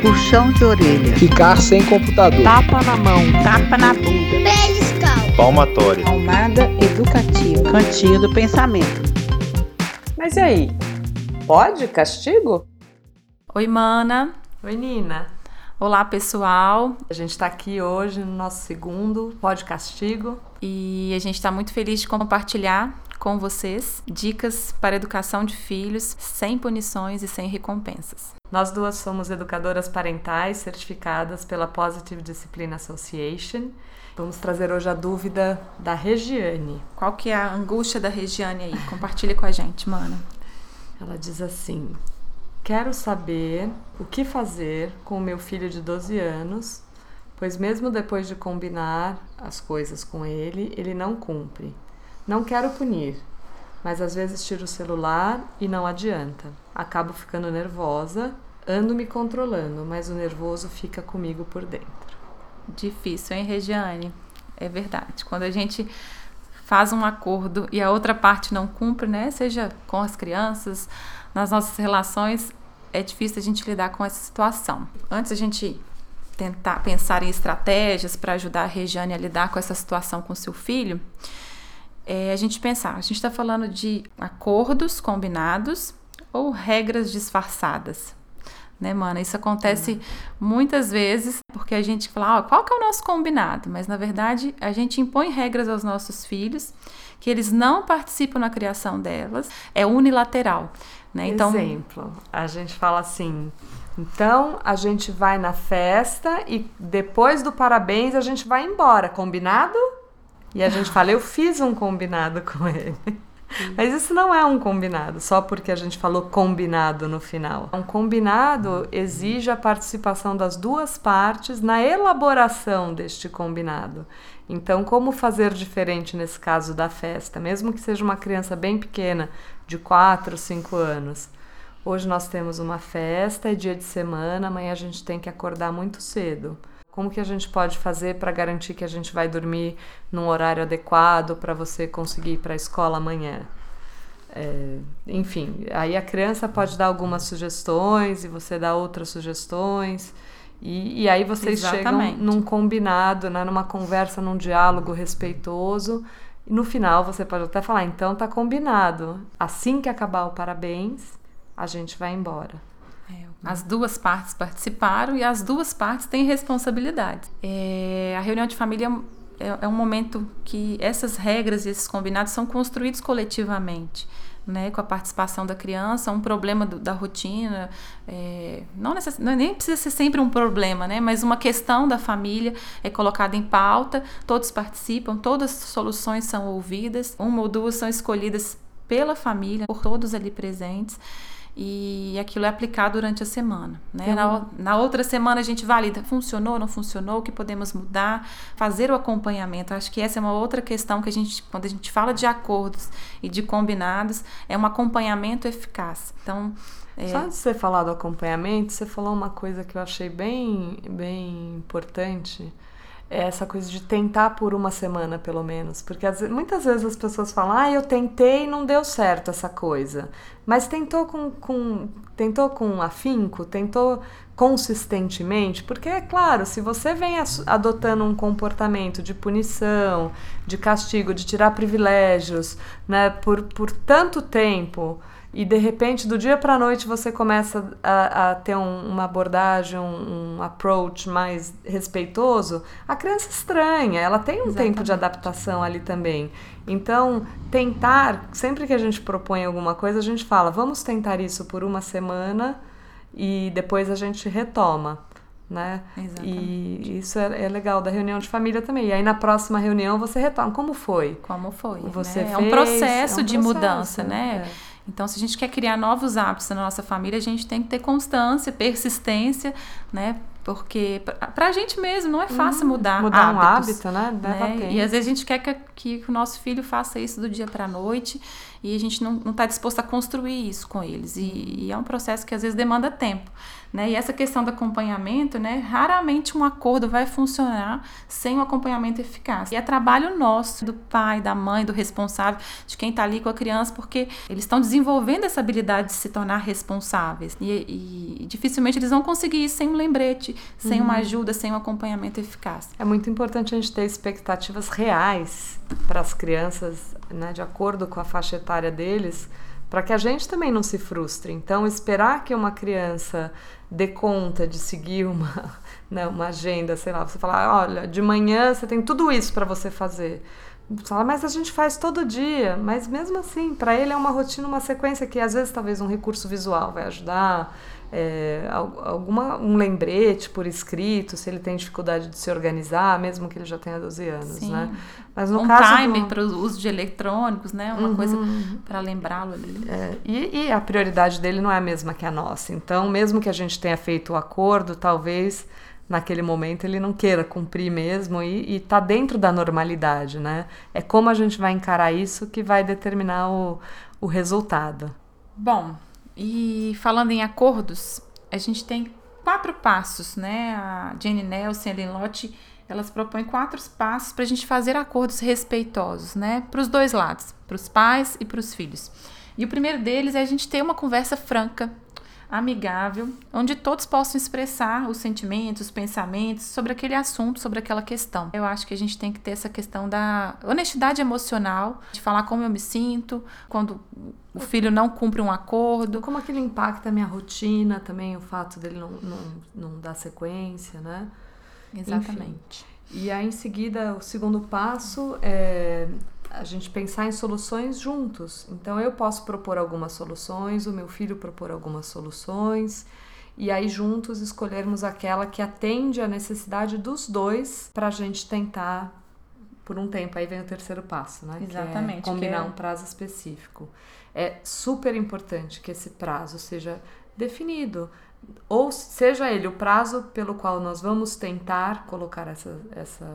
puxão de orelha, Ficar sem computador. Tapa na mão, tapa na bunda. Beliscão. Palmatória. Palmada educativa. cantinho do pensamento. Mas e aí? Pode castigo? Oi, Mana. Oi, Nina. Olá, pessoal. A gente está aqui hoje no nosso segundo Pode Castigo. E a gente está muito feliz de compartilhar com vocês dicas para educação de filhos sem punições e sem recompensas. Nós duas somos educadoras parentais certificadas pela Positive Discipline Association. Vamos trazer hoje a dúvida da Regiane. Qual que é a angústia da Regiane aí? Compartilha com a gente, Mana. Ela diz assim: Quero saber o que fazer com o meu filho de 12 anos, pois, mesmo depois de combinar as coisas com ele, ele não cumpre. Não quero punir, mas às vezes tiro o celular e não adianta. Acabo ficando nervosa, ando me controlando, mas o nervoso fica comigo por dentro. Difícil, hein, Regiane? É verdade. Quando a gente faz um acordo e a outra parte não cumpre, né? Seja com as crianças, nas nossas relações, é difícil a gente lidar com essa situação. Antes a gente tentar pensar em estratégias para ajudar a Regiane a lidar com essa situação com seu filho, é a gente pensar, a gente está falando de acordos combinados ou regras disfarçadas, né, mana? Isso acontece muitas vezes porque a gente fala, ah, qual que é o nosso combinado? Mas na verdade a gente impõe regras aos nossos filhos que eles não participam na criação delas, é unilateral, né? Então, Exemplo, a gente fala assim. Então a gente vai na festa e depois do parabéns a gente vai embora, combinado? E a gente fala, eu fiz um combinado com ele. Mas isso não é um combinado, só porque a gente falou combinado no final. Um combinado exige a participação das duas partes na elaboração deste combinado. Então, como fazer diferente nesse caso da festa, mesmo que seja uma criança bem pequena, de 4, 5 anos? Hoje nós temos uma festa, é dia de semana, amanhã a gente tem que acordar muito cedo. Como que a gente pode fazer para garantir que a gente vai dormir num horário adequado para você conseguir ir para a escola amanhã? É, enfim, aí a criança pode dar algumas sugestões e você dá outras sugestões. E, e aí vocês Exatamente. chegam num combinado, né, numa conversa, num diálogo respeitoso. E no final você pode até falar, então tá combinado. Assim que acabar o parabéns, a gente vai embora. As duas partes participaram e as duas partes têm responsabilidade. É, a reunião de família é, é um momento que essas regras e esses combinados são construídos coletivamente. Né, com a participação da criança, um problema do- da rotina, é, não, necess, não- nem precisa ser sempre um problema, né, mas uma questão da família é colocada em pauta, todos participam, todas as soluções são ouvidas, uma ou duas são escolhidas pela família, por todos ali presentes e aquilo é aplicado durante a semana. Né? Na, o- na outra semana a gente valida, funcionou, não funcionou, o que podemos mudar, fazer o acompanhamento. Acho que essa é uma outra questão que a gente, quando a gente fala de acordos e de combinados, é um acompanhamento eficaz. Então, é, Só antes de você falar do acompanhamento, você falou uma coisa que eu achei bem, bem importante. É essa coisa de tentar por uma semana, pelo menos. Porque ve- muitas vezes as pessoas falam, ah, eu tentei e não deu certo essa coisa. Mas tentou com, com, tentou com afinco, tentou consistentemente. Porque, é claro, se você vem adotando um comportamento de punição, de castigo, de tirar privilégios, né, por, por tanto tempo e de repente do dia para a noite você começa a, a ter um- uma abordagem, um, um approach mais respeitoso, a criança estranha, ela tem um tempo de adaptação ali também. Então, tentar, sempre que a gente propõe alguma coisa, a gente fala, vamos tentar isso por uma semana e depois a gente retoma. Né? Exatamente. E isso é, é legal da reunião de família também. E aí na próxima reunião você retoma. Como foi? como foi? Você né? É um fez, processo é um de processo, mudança, né? é. Então, se a gente quer criar novos hábitos na nossa família, a gente tem que ter constância, persistência, né? Porque para a gente mesmo não é fácil uhum. mudar Mudar hábitos, um hábito, né? Leva né? E às vezes a gente quer que, que, o nosso filho faça isso do dia para a noite e a gente não está disposto a construir isso com eles. E, e, é um processo que às vezes demanda tempo. Né? E essa questão do acompanhamento, né? raramente um acordo vai funcionar sem um acompanhamento eficaz. E é trabalho nosso, do pai, da mãe, do responsável, de quem está ali com a criança, porque eles estão desenvolvendo essa habilidade de se tornar responsáveis. E, e, dificilmente eles vão conseguir isso sem um lembrete, sem uhum. uma ajuda, sem um acompanhamento eficaz. É muito importante a gente ter expectativas reais para as crianças, né, de acordo com a faixa etária deles, para que a gente também não se frustre. Então, esperar que uma criança dê conta de seguir uma, né, uma agenda, sei lá, você falar, olha, de manhã você tem tudo isso para você fazer. Você fala, mas a gente faz todo dia. Mas mesmo assim, para ele é uma rotina, uma sequência que às vezes talvez um recurso visual vai ajudar é, alguma, um lembrete por escrito, se ele tem dificuldade de se organizar, mesmo que ele já tenha 12 anos, Sim. né? Mas no um caso timer do... para o uso de eletrônicos, né? Uma uhum. coisa para lembrá-lo ali. É, e, e a prioridade dele não é a mesma que a nossa. Então, mesmo que a gente tenha feito o acordo, talvez naquele momento ele não queira cumprir mesmo e está dentro da normalidade, né? É como a gente vai encarar isso que vai determinar o, o resultado. Bom, e falando em acordos, a gente tem quatro passos, né? A Jane Nelson e a Lott, elas propõem quatro passos para a gente fazer acordos respeitosos, né? Para os dois lados, para os pais e para os filhos. E o primeiro deles é a gente ter uma conversa franca amigável, onde todos possam expressar os sentimentos, os pensamentos sobre aquele assunto, sobre aquela questão. Eu acho que a gente tem que ter essa questão da honestidade emocional, de falar como eu me sinto, quando o filho não cumpre um acordo. Como aquilo impacta a minha rotina também, o fato dele não, não, não dar sequência, né? Exatamente. Enfim. E aí, em seguida, o segundo passo é a gente pensar em soluções juntos. Então eu posso propor algumas soluções, o meu filho propor algumas soluções, e aí juntos escolhermos aquela que atende à necessidade dos dois para a gente tentar por um tempo. Aí vem o terceiro passo, né? Exatamente. Que é combinar que é... um prazo específico. É super importante que esse prazo seja definido. Ou seja ele o prazo pelo qual nós vamos tentar colocar essa, essa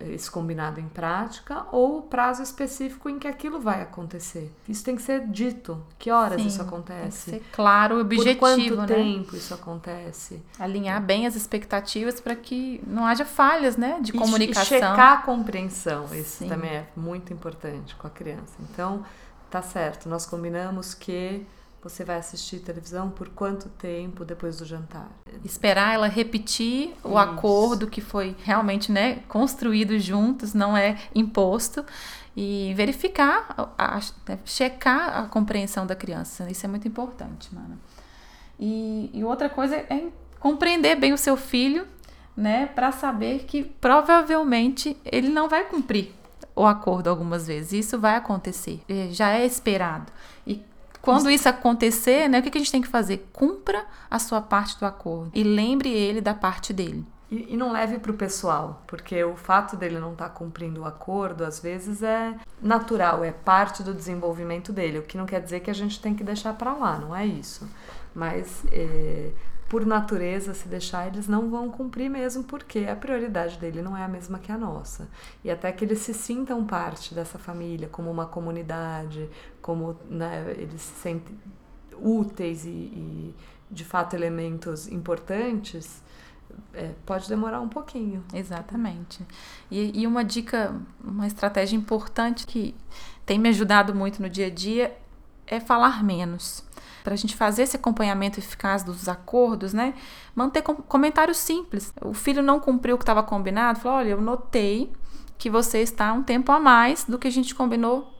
esse combinado em prática ou o prazo específico em que aquilo vai acontecer. Isso tem que ser dito. Que horas Sim, isso acontece? Tem que ser claro, objetivo, Por quanto né? tempo isso acontece? Alinhar bem as expectativas para que não haja falhas, né, de comunicação. E checar a compreensão. Isso Sim. também é muito importante com a criança. Então, tá certo. Nós combinamos que você vai assistir televisão por quanto tempo depois do jantar? Esperar ela repetir Isso. o acordo que foi realmente né, construído juntos, não é imposto. E verificar, a, a, né, checar a compreensão da criança. Isso é muito importante, mano. E, e outra coisa é compreender bem o seu filho, né, para saber que provavelmente ele não vai cumprir o acordo algumas vezes. Isso vai acontecer, é, já é esperado. E quando isso acontecer, né, o que a gente tem que fazer? Cumpra a sua parte do acordo e lembre ele da parte dele. E, não leve para o pessoal, porque o fato dele não estar tá cumprindo o acordo, às vezes, é natural, é parte do desenvolvimento dele, o que não quer dizer que a gente tem que deixar para lá, não é isso. Mas é, por natureza, se deixar, eles não vão cumprir mesmo, porque a prioridade dele não é a mesma que a nossa. E até que eles se sintam parte dessa família, como uma comunidade, como né, eles se sentem úteis e, e de fato elementos importantes, é, pode demorar um pouquinho. Exatamente. E, e, uma dica, uma estratégia importante que tem me ajudado muito no dia a dia é falar menos para a gente fazer esse acompanhamento eficaz dos acordos, né? Manter com comentários simples. O filho não cumpriu o que estava combinado, falou: olha, eu notei que você está um tempo a mais do que a gente combinou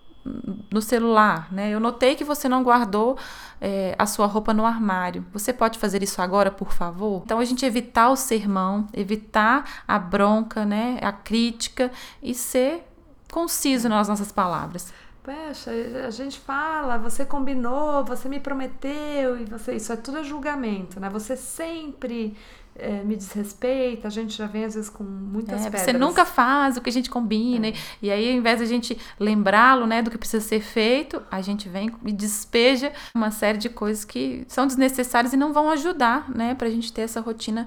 no celular, né? Eu notei que você não guardou é, a sua roupa no armário. Você pode fazer isso agora, por favor? Então a gente evitar o sermão, evitar a bronca, né? A crítica e ser conciso nas nossas palavras. Poxa, a gente fala, você combinou, você me prometeu, e você. Isso é tudo julgamento, né? Você sempre é, me desrespeita, a gente já vem às vezes com muitas é, pedras. Você nunca faz o que a gente combina. É. E aí, ao invés de a gente lembrá-lo né, do que precisa ser feito, a gente vem e despeja uma série de coisas que são desnecessárias e não vão ajudar né, para a gente ter essa rotina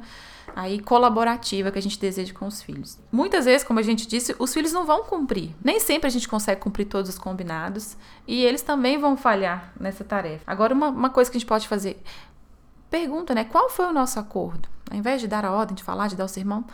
aí colaborativa que a gente deseja com os filhos. Muitas vezes, como a gente disse, os filhos não vão cumprir. Nem sempre a gente consegue cumprir todos os combinados e eles também vão falhar nessa tarefa. Agora, uma, uma coisa que a gente pode fazer, pergunta, né? Qual foi o nosso acordo? Ao invés de dar a ordem, de falar, de dar o sermão,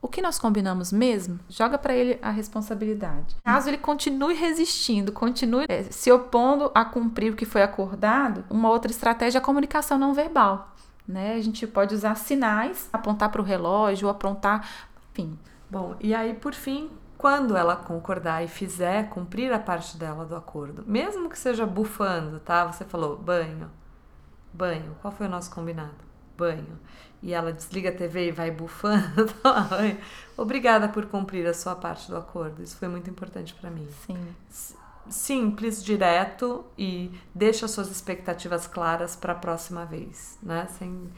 o que nós combinamos mesmo? Joga para ele a responsabilidade. Caso ele continue resistindo, continue é, se opondo a cumprir o que foi acordado, uma outra estratégia é a comunicação não verbal. Né? A gente pode usar sinais, apontar para o relógio, apontar, enfim. Bom, e aí por fim, quando ela concordar e fizer cumprir a parte dela do acordo, mesmo que seja bufando, tá? Você falou banho, banho. Qual foi o nosso combinado? Banho. E ela desliga a TV e vai bufando. Obrigada por cumprir a sua parte do acordo. Isso foi muito importante para mim. Sim simples, direto e deixa suas expectativas claras para a próxima vez, né? Sem,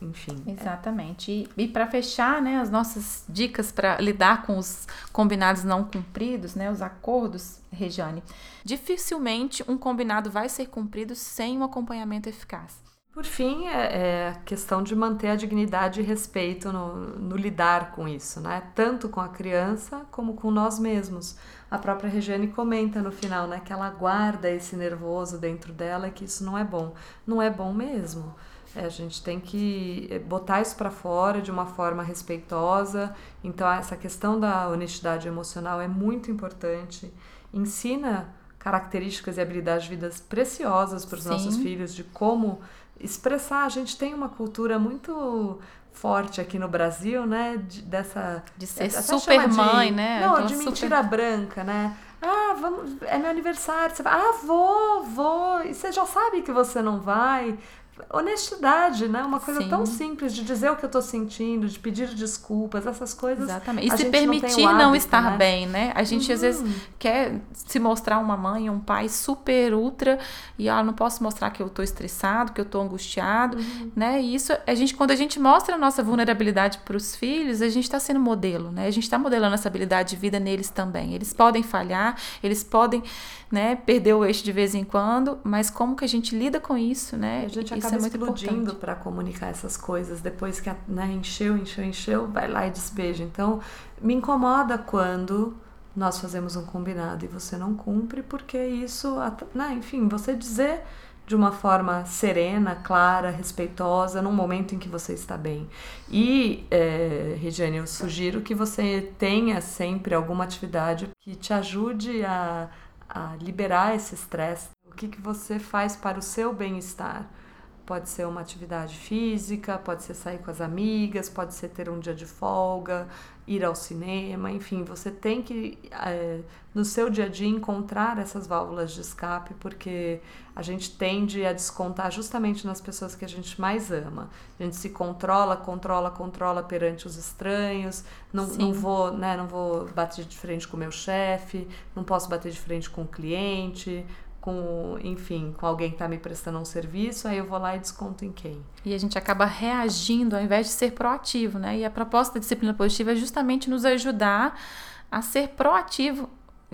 enfim. Exatamente. É. E, e para fechar, né, as nossas dicas para lidar com os combinados não cumpridos, né, os acordos, Regiane. Dificilmente um combinado vai ser cumprido sem um acompanhamento eficaz. Por fim, é, é a questão de manter a dignidade e respeito no, no, lidar com isso, né? Tanto com a criança como com nós mesmos. A própria Regiane comenta no final, né? Que ela guarda esse nervoso dentro dela e que isso não é bom. Não é bom mesmo. É, a gente tem que é, botar isso para fora de uma forma respeitosa. Então, essa questão da honestidade emocional é muito importante. Ensina características e habilidades de vidas preciosas para os nossos filhos de como expressar. A gente tem uma cultura muito forte aqui no Brasil, né? De, dessa de ser super mãe, de, né? Não, de mentira super... branca, né? Ah, vamos, é meu aniversário. Você vai, ah, vou, vou. E você já sabe que você não vai honestidade, né? Uma coisa Sim. tão simples de dizer o que eu tô sentindo, de pedir desculpas, essas coisas. Exatamente. E se permitir não, hábito, não estar né? bem, né? A gente uhum. às vezes uhum. quer se mostrar uma mãe, um pai super ultra e ah, não posso mostrar que eu tô estressado, que eu tô angustiado, uhum. né? E isso a gente quando a gente mostra a nossa vulnerabilidade para os filhos, a gente está sendo modelo, né? A gente está modelando essa habilidade de vida neles também. Eles podem falhar, eles podem, né, perder o eixo de vez em quando, mas como que a gente lida com isso, né? A gente acaba é explodindo para comunicar essas coisas. Depois que né, encheu, encheu, encheu, vai lá e despeja. Então, me incomoda quando nós fazemos um combinado e você não cumpre, porque isso, né, enfim, você dizer de uma forma serena, clara, respeitosa, num momento em que você está bem. E, é, Regiane, eu sugiro que você tenha sempre alguma atividade que te ajude a, a liberar esse estresse. O que, que você faz para o seu bem-estar? Pode ser uma atividade física, pode ser sair com as amigas, pode ser ter um dia de folga, ir ao cinema, enfim, você tem que, é, no seu dia a dia, encontrar essas válvulas de escape, porque a gente tende a descontar justamente nas pessoas que a gente mais ama. A gente se controla, controla, controla perante os estranhos, não, não, vou, né, não vou bater de frente com o meu chefe, não posso bater de frente com o cliente, com, enfim, com alguém que está me prestando um serviço, aí eu vou lá e desconto em quem. E a gente acaba reagindo ao invés de ser proativo, né? E a proposta da disciplina positiva é justamente nos ajudar a ser proativo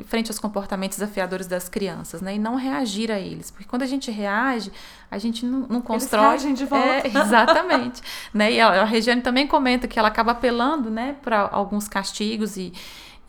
frente aos comportamentos desafiadores das crianças, né? E não reagir a eles. Porque quando a gente reage, a gente não, não constrói. Eles reagem de volta. É, exatamente. né? E a, a Regiane também comenta que ela acaba apelando né, para alguns castigos e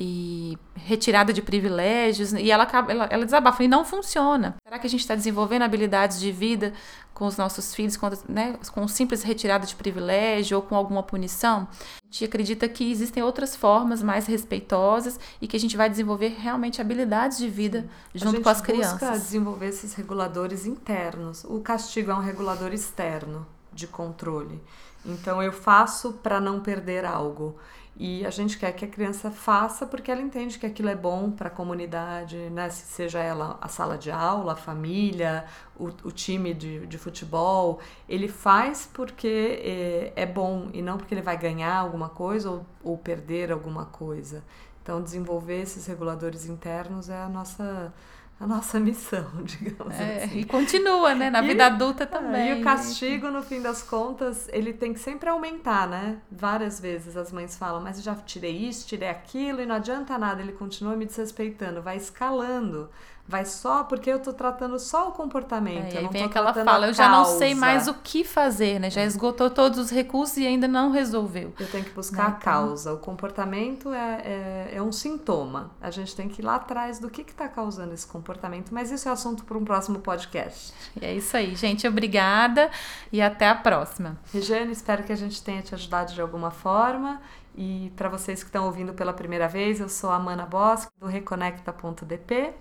e retirada de privilégios, e ela, ela, ela desabafa, e não funciona. Será que a gente está desenvolvendo habilidades de vida com os nossos filhos, com, né, com simples retirada de privilégio ou com alguma punição? A gente acredita que existem outras formas mais respeitosas e que a gente vai desenvolver realmente habilidades de vida junto com as crianças. A gente busca desenvolver esses reguladores internos. O castigo é um regulador externo de controle. Então eu faço para não perder algo. E a gente quer que a criança faça porque ela entende que aquilo é bom para a comunidade, né? seja ela a sala de aula, a família, o, o time de, de futebol. Ele faz porque é, é, bom e não porque ele vai ganhar alguma coisa ou, ou perder alguma coisa. Então, desenvolver esses reguladores internos é a nossa a nossa missão, digamos É, assim. e continua, né? Na E- vida adulta também. E o né? castigo, no fim das contas, ele tem que sempre aumentar, né? Várias vezes as mães falam, mas eu já tirei isso, tirei aquilo, e não adianta nada, ele continua me desrespeitando, vai escalando. Vai só porque eu tô tratando só o comportamento. É, eu aí não vem tô aquela fala, eu já não sei mais o que fazer, né? Já esgotou todos os recursos e ainda não resolveu. Eu tenho que buscar Né, a então? causa. O comportamento é, é, é um sintoma. A gente tem que ir lá atrás do que está causando esse comportamento. Mas isso é assunto para um próximo podcast. E é isso aí, gente. Obrigada e até a próxima. Regiane, espero que a gente tenha te ajudado de alguma forma. E para vocês que estão ouvindo pela primeira vez, eu sou a Amanda Bosque, do Reconecta.dp.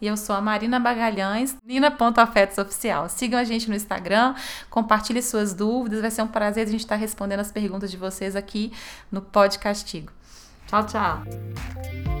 E eu sou a Marina Bagalhães, Nina.afetos Oficial. Sigam a gente no Instagram, compartilhe suas dúvidas. Vai ser um prazer a gente estar respondendo as perguntas de vocês aqui no Pod Castigo. Tchau, tchau!